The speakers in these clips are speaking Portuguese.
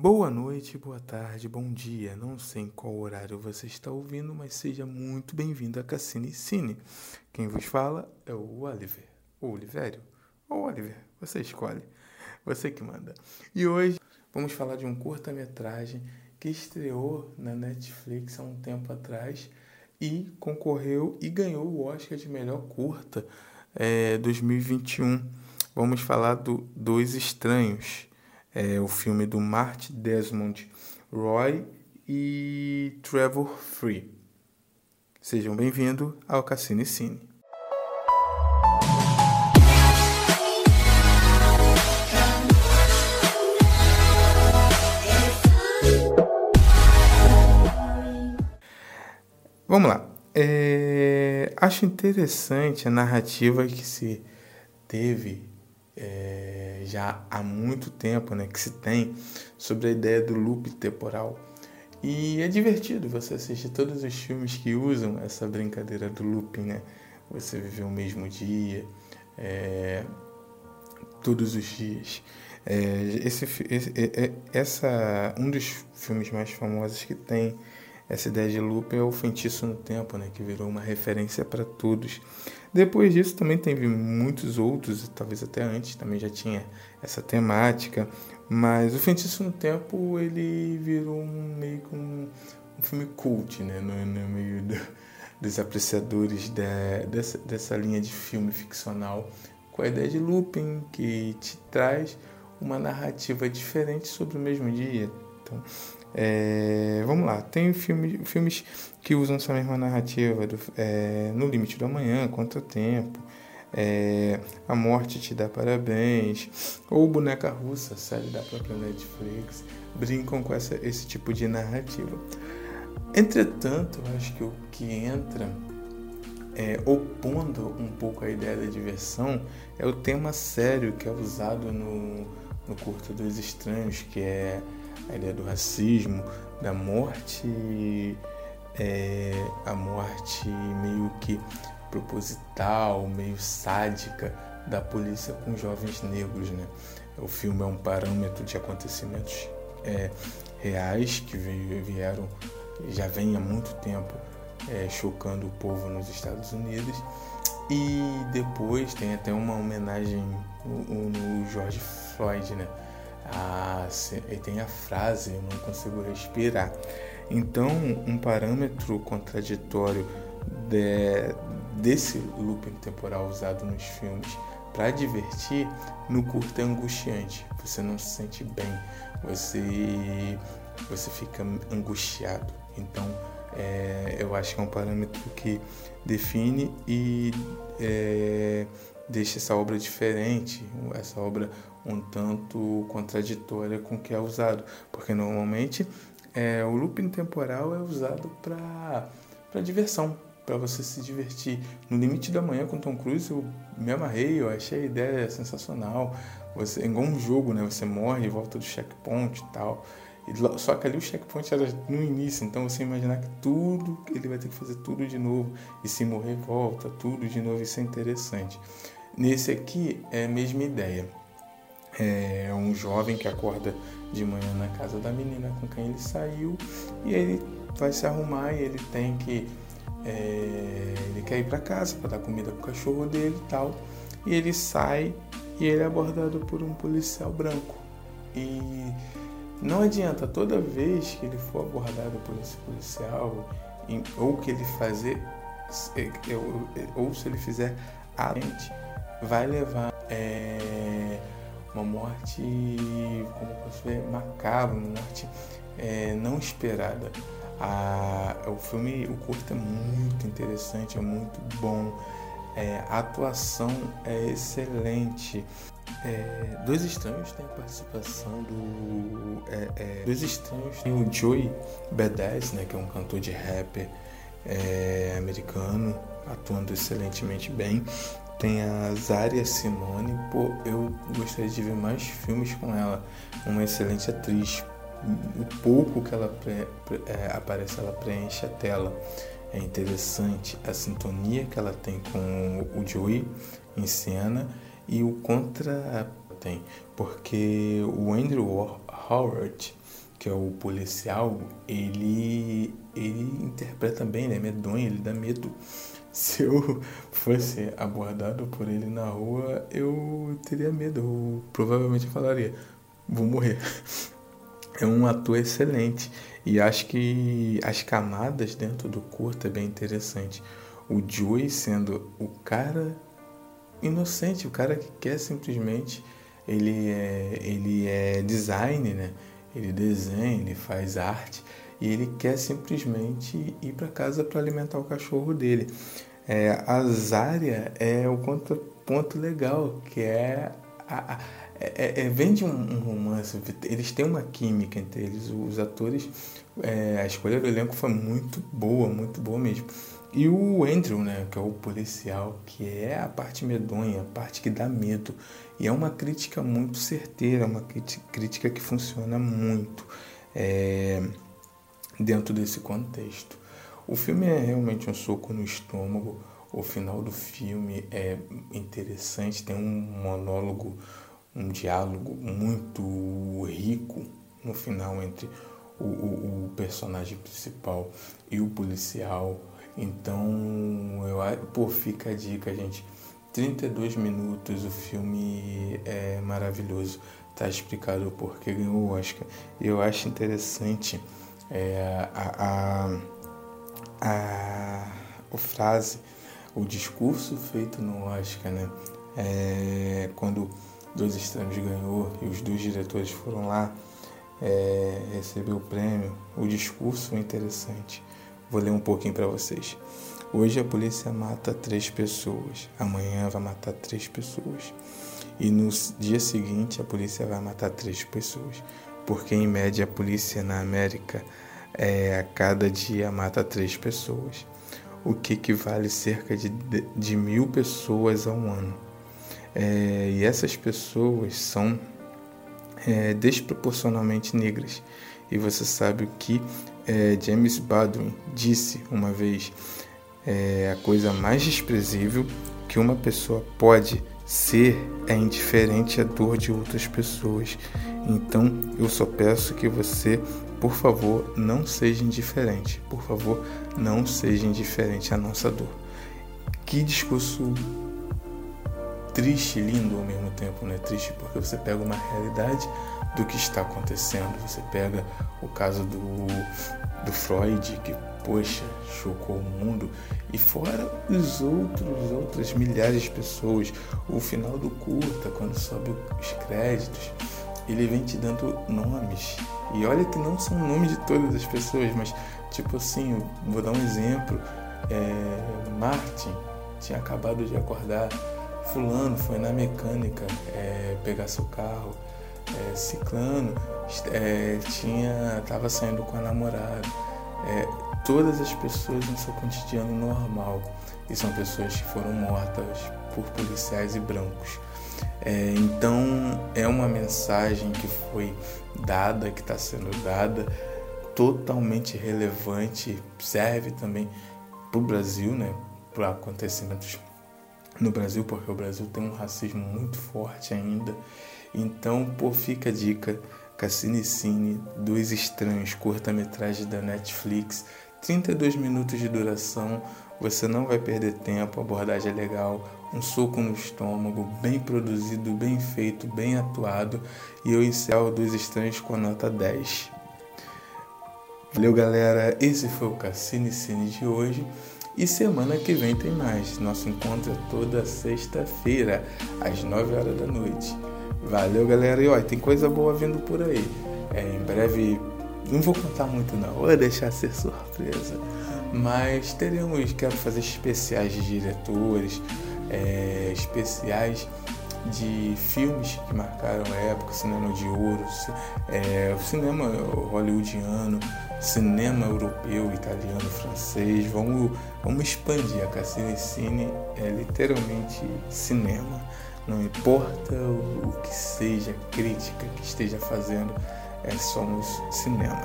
Boa noite, boa tarde, bom dia. Não sei em qual horário você está ouvindo, mas seja muito bem-vindo a Cassine Cine. Quem vos fala é o Oliver, ou Olivério, ou Oliver, você escolhe, você que manda. E hoje vamos falar de um curta-metragem que estreou na Netflix há um tempo atrás e concorreu e ganhou o Oscar de melhor curta é, 2021. Vamos falar do Dois Estranhos é o filme do Marty Desmond Roy e Trevor Free. Sejam bem-vindos ao Cassini Cine. Vamos lá. É, acho interessante a narrativa que se teve é, já há muito tempo né, que se tem sobre a ideia do loop temporal. E é divertido você assistir todos os filmes que usam essa brincadeira do looping, né? Você viver o mesmo dia, é, todos os dias. É, esse, esse, essa, um dos filmes mais famosos que tem essa ideia de loop é o Feitiço no Tempo, né, que virou uma referência para todos. Depois disso também teve muitos outros, talvez até antes também já tinha essa temática, mas o Feitiço no Tempo ele virou um, meio que um, um filme cult, né, no, no meio do, dos apreciadores de, dessa, dessa linha de filme ficcional, com a ideia de looping que te traz uma narrativa diferente sobre o mesmo dia. Então, é, vamos lá, tem filme, filmes que usam essa mesma narrativa do, é, No Limite do Amanhã, Quanto Tempo, é, A Morte Te Dá Parabéns, ou Boneca Russa, série da própria Netflix, brincam com essa, esse tipo de narrativa. Entretanto, acho que o que entra é, opondo um pouco a ideia da diversão é o tema sério que é usado no, no Curta dos Estranhos, que é a ideia do racismo, da morte, é, a morte meio que proposital, meio sádica da polícia com jovens negros, né? O filme é um parâmetro de acontecimentos é, reais que vieram, já vem há muito tempo é, chocando o povo nos Estados Unidos. E depois tem até uma homenagem no, no George Floyd, né? A, e tem a frase eu não consigo respirar. Então, um parâmetro contraditório de, desse looping temporal usado nos filmes para divertir, no curto é angustiante. Você não se sente bem, você, você fica angustiado. Então, é, eu acho que é um parâmetro que define e é, deixa essa obra diferente, essa obra um tanto contraditória com o que é usado, porque normalmente é, o looping temporal é usado para diversão, para você se divertir. No Limite da Manhã com Tom Cruise eu me amarrei, eu achei a ideia sensacional. Você, igual um jogo, né? Você morre e volta do checkpoint e tal. E, só que ali o checkpoint era no início, então você imaginar que tudo, ele vai ter que fazer tudo de novo. E se morrer, volta, tudo de novo, isso é interessante. Nesse aqui é a mesma ideia. É um jovem que acorda de manhã na casa da menina com quem ele saiu e ele vai se arrumar e ele tem que. É, ele quer ir para casa para dar comida pro cachorro dele e tal. E ele sai e ele é abordado por um policial branco. E não adianta, toda vez que ele for abordado por esse policial, ou que ele fazer, ou se ele fizer a gente vai levar é, uma morte, como posso ver, macabra, uma morte é, não esperada. A, o filme, o curto é muito interessante, é muito bom. É, a atuação é excelente. É, Dois Estranhos tem a participação do. É, é, Dois Estranhos tem o Joey Badass, né, que é um cantor de rapper é, americano, atuando excelentemente bem. Tem a Zaria Simone, pô, eu gostaria de ver mais filmes com ela. Uma excelente atriz. O pouco que ela é, aparece, ela preenche a tela. É interessante a sintonia que ela tem com o Joey em cena e o contra tem, porque o Andrew Howard que é o policial, ele, ele interpreta bem, ele é medonho, ele dá medo. Se eu fosse abordado por ele na rua, eu teria medo. Eu provavelmente falaria: vou morrer. É um ator excelente e acho que as camadas dentro do curto é bem interessante. O Joey sendo o cara inocente, o cara que quer simplesmente ele é, ele é design, né? Ele desenha, ele faz arte e ele quer simplesmente ir para casa para alimentar o cachorro dele. É, a Zária é o ponto legal, que é, a, a, é, é vem de um, um, romance, eles têm uma química entre eles, os atores, é, a escolha do elenco foi muito boa, muito boa mesmo. E o Andrew, né, que é o policial, que é a parte medonha, a parte que dá medo. E é uma crítica muito certeira, uma crítica que funciona muito é, dentro desse contexto. O filme é realmente um soco no estômago. O final do filme é interessante, tem um monólogo, um diálogo muito rico no final entre o, o, o personagem principal e o policial então, eu, pô, fica a dica, gente. 32 minutos, o filme é maravilhoso. Tá explicado o porquê ganhou o Oscar. Eu acho interessante é, a, a, a, a frase, o discurso feito no Oscar, né? É, quando Dois Estranhos ganhou e os dois diretores foram lá é, receber o prêmio, o discurso é interessante. Vou ler um pouquinho para vocês. Hoje a polícia mata três pessoas, amanhã vai matar três pessoas. E no dia seguinte a polícia vai matar três pessoas. Porque em média a polícia na América é, a cada dia mata três pessoas, o que equivale cerca de, de mil pessoas ao ano. É, e essas pessoas são é, desproporcionalmente negras. E você sabe o que é, James Baldwin disse uma vez: é, a coisa mais desprezível que uma pessoa pode ser é indiferente à dor de outras pessoas. Então eu só peço que você, por favor, não seja indiferente. Por favor, não seja indiferente à nossa dor. Que discurso triste e lindo ao mesmo tempo, né? Triste porque você pega uma realidade do que está acontecendo. Você pega o caso do, do Freud, que, poxa, chocou o mundo, e fora os outros, outras milhares de pessoas. O final do curta, quando sobe os créditos, ele vem te dando nomes. E olha que não são nomes de todas as pessoas, mas tipo assim, vou dar um exemplo. É, Martin tinha acabado de acordar, fulano foi na mecânica é, pegar seu carro é, Ciclano é, tinha estava saindo com a namorada. É, todas as pessoas no seu cotidiano normal e são pessoas que foram mortas por policiais e brancos. É, então é uma mensagem que foi dada, que está sendo dada, totalmente relevante, serve também para o Brasil, né, para acontecimentos no Brasil, porque o Brasil tem um racismo muito forte ainda então, pô, fica a dica. Cassine Cine, Dois Estranhos, curta-metragem da Netflix, 32 minutos de duração, você não vai perder tempo, a abordagem é legal, um soco no estômago, bem produzido, bem feito, bem atuado, e eu encerro Dois Estranhos com a nota 10. Valeu galera, esse foi o Cassine Cine de hoje. E semana que vem tem mais. Nosso encontro é toda sexta-feira, às 9 horas da noite. Valeu, galera. E ó, tem coisa boa vindo por aí. É, em breve, não vou contar muito não, vou deixar ser surpresa. Mas teremos, quero fazer especiais de diretores, é, especiais de filmes que marcaram a época, cinema de ouro, é, cinema hollywoodiano, cinema europeu, italiano, francês. Vamos, vamos expandir. A Cassine Cine é literalmente cinema. Não importa o, o que seja, crítica que esteja fazendo, é, somos cinema.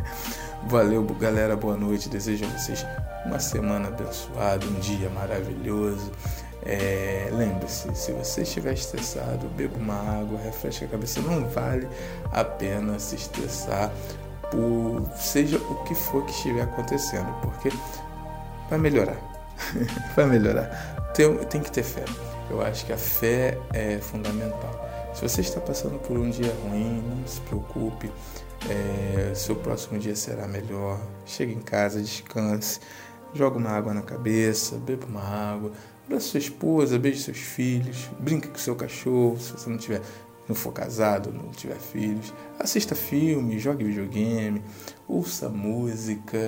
Valeu, galera. Boa noite. Desejo a vocês uma semana abençoada, um dia maravilhoso. É, Lembre-se, se você estiver estressado, beba uma água, refresque a cabeça. Não vale a pena se estressar por seja o que for que estiver acontecendo, porque vai melhorar. vai melhorar. Tem, tem que ter fé. Eu acho que a fé é fundamental. Se você está passando por um dia ruim, não se preocupe. É, seu próximo dia será melhor. Chegue em casa, descanse, joga uma água na cabeça, beba uma água, abraça sua esposa, beije seus filhos, brinque com seu cachorro, se você não tiver não for casado, não tiver filhos, assista filme, jogue videogame, ouça música,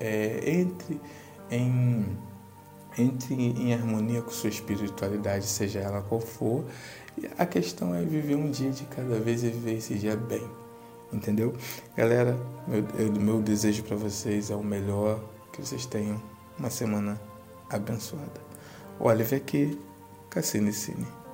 é, entre em entre em harmonia com sua espiritualidade, seja ela qual for. A questão é viver um dia de cada vez e viver esse dia bem. Entendeu? Galera, meu, meu desejo para vocês é o melhor, que vocês tenham uma semana abençoada. Oliver aqui, Cassine Cine.